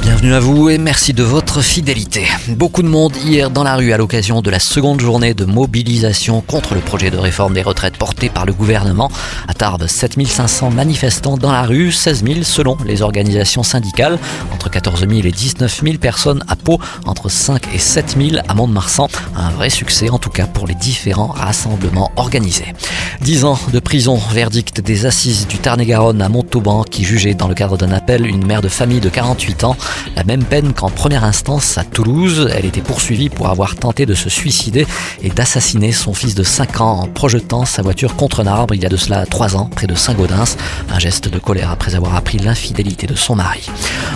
Bienvenue à vous et merci de votre fidélité. Beaucoup de monde hier dans la rue à l'occasion de la seconde journée de mobilisation contre le projet de réforme des retraites porté par le gouvernement. À Tarbes, 7500 manifestants dans la rue, 16 000 selon les organisations syndicales, entre 14 000 et 19 000 personnes à Pau, entre 5 et 7 000 à Mont-de-Marsan. Un vrai succès en tout cas pour les différents rassemblements organisés. 10 ans de prison, verdict des assises du Tarn-et-Garonne à Montauban qui jugeait dans le cadre d'un appel une mère de famille de 48 ans. La même peine qu'en première instance à Toulouse. Elle était poursuivie pour avoir tenté de se suicider et d'assassiner son fils de 5 ans en projetant sa voiture contre un arbre il y a de cela 3 ans près de Saint-Gaudens. Un geste de colère après avoir appris l'infidélité de son mari.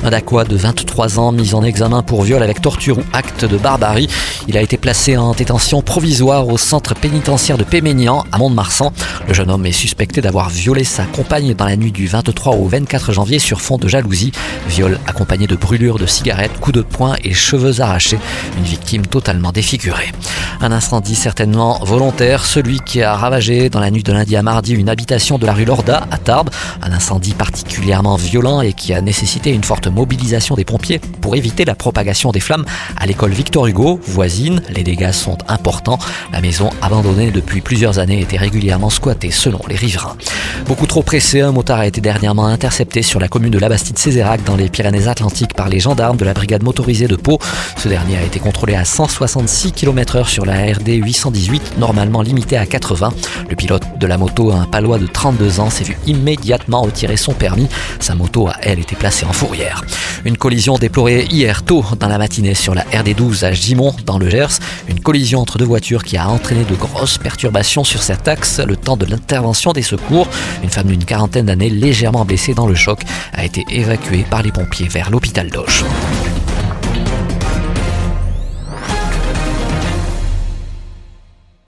Un Dacois de 23 ans mis en examen pour viol avec torture ou acte de barbarie. Il a été placé en détention provisoire au centre pénitentiaire de Péménian à Mont-de-Marsan. Le jeune homme est suspecté d'avoir violé sa compagne dans la nuit du 23 au 24 janvier sur fond de jalousie. Viol accompagné de brûlures de cigarettes, coups de poing et cheveux arrachés. Une victime totalement défigurée. Un incendie certainement volontaire, celui qui a ravagé dans la nuit de lundi à mardi une habitation de la rue Lorda à Tarbes. Un incendie particulièrement violent et qui a nécessité une forte mobilisation des pompiers pour éviter la propagation des flammes à l'école Victor Hugo, voisine. Les dégâts sont importants. La maison abandonnée depuis plusieurs années était régulièrement squattée selon les riverains. Beaucoup trop pressé, un motard a été dernièrement intercepté sur la commune de Labastide-Cézérac dans les Pyrénées-Atlantiques par les gendarmes de la brigade motorisée de Pau. Ce dernier a été contrôlé à 166 km/h sur la RD 818, normalement limitée à 80. Le pilote de la moto, un palois de 32 ans, s'est vu immédiatement retirer son permis. Sa moto a, elle, été placée en fourrière. Une collision déplorée hier tôt dans la matinée sur la RD 12 à Gimont, dans le Gers. Une collision entre deux voitures qui a entraîné de grosses perturbations sur cet axe le temps de l'intervention des secours. Une femme d'une quarantaine d'années, légèrement blessée dans le choc, a été évacuée par les pompiers vers l'hôpital d'Auch.